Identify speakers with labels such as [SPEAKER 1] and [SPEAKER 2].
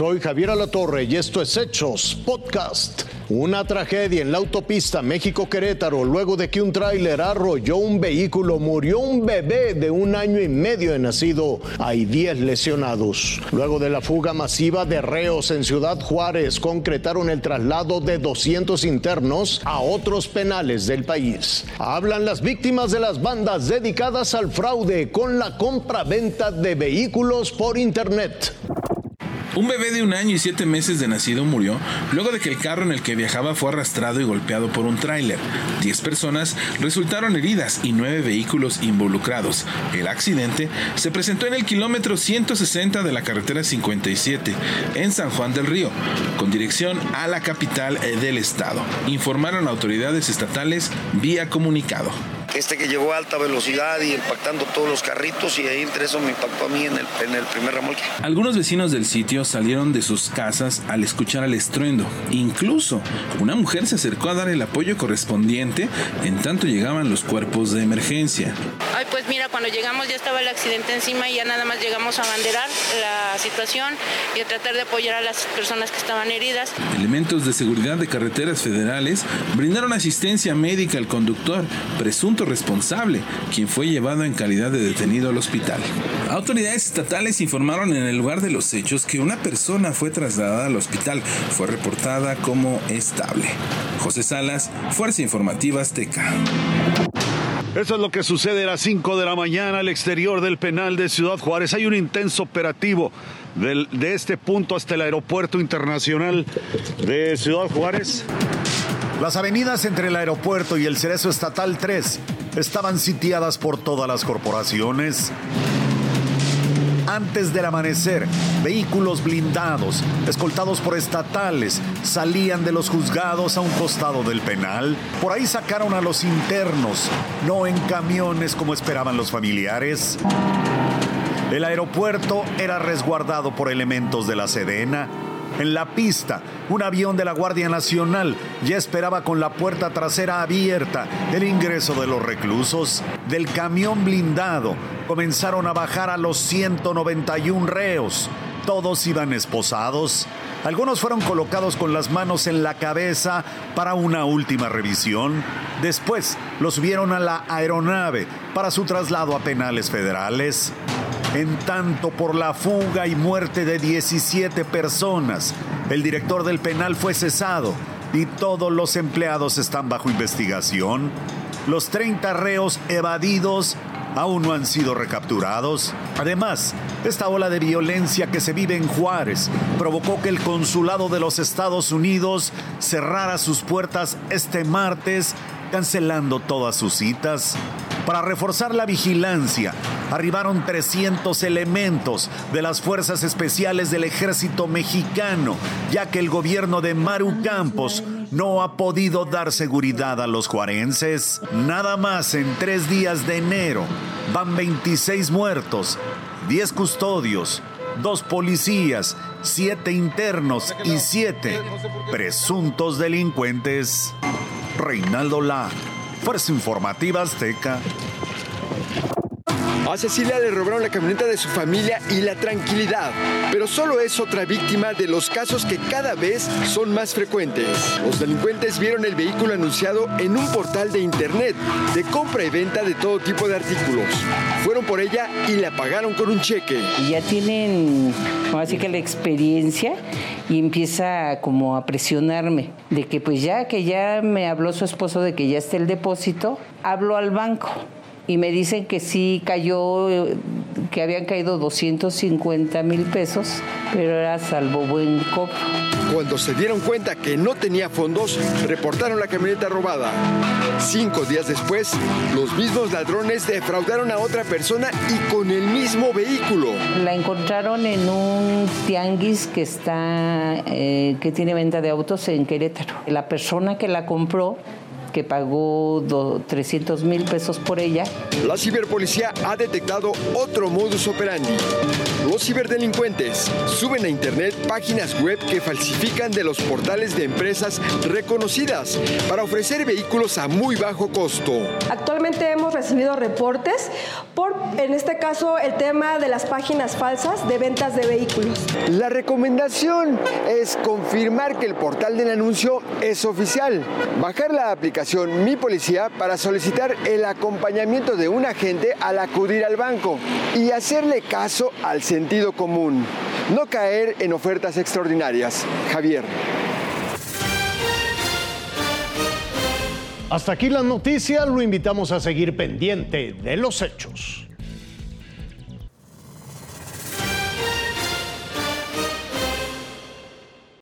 [SPEAKER 1] Soy Javier Alatorre y esto es Hechos Podcast. Una tragedia en la autopista México-Querétaro luego de que un tráiler arrolló un vehículo, murió un bebé de un año y medio de nacido. Hay 10 lesionados. Luego de la fuga masiva de reos en Ciudad Juárez, concretaron el traslado de 200 internos a otros penales del país. Hablan las víctimas de las bandas dedicadas al fraude con la compra-venta de vehículos por Internet.
[SPEAKER 2] Un bebé de un año y siete meses de nacido murió luego de que el carro en el que viajaba fue arrastrado y golpeado por un tráiler. Diez personas resultaron heridas y nueve vehículos involucrados. El accidente se presentó en el kilómetro 160 de la carretera 57 en San Juan del Río, con dirección a la capital del estado, informaron autoridades estatales vía comunicado
[SPEAKER 3] este que llegó a alta velocidad y impactando todos los carritos y ahí entre eso me impactó a mí en el, en el primer remolque.
[SPEAKER 2] Algunos vecinos del sitio salieron de sus casas al escuchar el estruendo. Incluso una mujer se acercó a dar el apoyo correspondiente en tanto llegaban los cuerpos de emergencia.
[SPEAKER 4] Ay, pues mira, cuando llegamos ya estaba el accidente encima y ya nada más llegamos a banderar la situación y a tratar de apoyar a las personas que estaban heridas.
[SPEAKER 2] Elementos de seguridad de carreteras federales brindaron asistencia médica al conductor, presunto responsable, quien fue llevado en calidad de detenido al hospital. Autoridades estatales informaron en el lugar de los hechos que una persona fue trasladada al hospital. Fue reportada como estable. José Salas, Fuerza Informativa Azteca.
[SPEAKER 5] Eso es lo que sucede a las 5 de la mañana al exterior del penal de Ciudad Juárez. Hay un intenso operativo de este punto hasta el aeropuerto internacional de Ciudad Juárez.
[SPEAKER 6] Las avenidas entre el aeropuerto y el Cerezo Estatal 3 estaban sitiadas por todas las corporaciones. Antes del amanecer, vehículos blindados, escoltados por estatales, salían de los juzgados a un costado del penal. Por ahí sacaron a los internos, no en camiones como esperaban los familiares. El aeropuerto era resguardado por elementos de la Sedena en la pista, un avión de la Guardia Nacional ya esperaba con la puerta trasera abierta el ingreso de los reclusos. Del camión blindado comenzaron a bajar a los 191 reos. Todos iban esposados. Algunos fueron colocados con las manos en la cabeza para una última revisión. Después los subieron a la aeronave para su traslado a penales federales. En tanto, por la fuga y muerte de 17 personas, el director del penal fue cesado y todos los empleados están bajo investigación. Los 30 reos evadidos aún no han sido recapturados. Además, esta ola de violencia que se vive en Juárez provocó que el consulado de los Estados Unidos cerrara sus puertas este martes, cancelando todas sus citas. Para reforzar la vigilancia, arribaron 300 elementos de las Fuerzas Especiales del Ejército Mexicano, ya que el gobierno de Maru Campos no ha podido dar seguridad a los juarenses. Nada más en tres días de enero van 26 muertos, 10 custodios, dos policías, siete internos y siete presuntos delincuentes. Reinaldo La Fuerza Informativa Azteca.
[SPEAKER 7] A Cecilia le robaron la camioneta de su familia y la tranquilidad, pero solo es otra víctima de los casos que cada vez son más frecuentes. Los delincuentes vieron el vehículo anunciado en un portal de internet de compra y venta de todo tipo de artículos. Fueron por ella y la pagaron con un cheque.
[SPEAKER 8] Ya tienen, así que la experiencia y empieza como a presionarme de que pues ya que ya me habló su esposo de que ya está el depósito, hablo al banco y me dicen que sí cayó, que habían caído 250 mil pesos, pero era salvo buen cobro.
[SPEAKER 7] Cuando se dieron cuenta que no tenía fondos, reportaron la camioneta robada. Cinco días después, los mismos ladrones defraudaron a otra persona y con el mismo vehículo.
[SPEAKER 8] La encontraron en un tianguis que está, eh, que tiene venta de autos en Querétaro. La persona que la compró que pagó 300 mil pesos por ella.
[SPEAKER 7] La ciberpolicía ha detectado otro modus operandi. Los ciberdelincuentes suben a internet páginas web que falsifican de los portales de empresas reconocidas para ofrecer vehículos a muy bajo costo.
[SPEAKER 9] Actualmente hemos recibido reportes por, en este caso, el tema de las páginas falsas de ventas de vehículos.
[SPEAKER 7] La recomendación es confirmar que el portal del anuncio es oficial, bajar la Mi Policía para solicitar el acompañamiento de un agente al acudir al banco y hacerle caso al sentido común. No caer en ofertas extraordinarias. Javier.
[SPEAKER 1] Hasta aquí las noticias, lo invitamos a seguir pendiente de los hechos.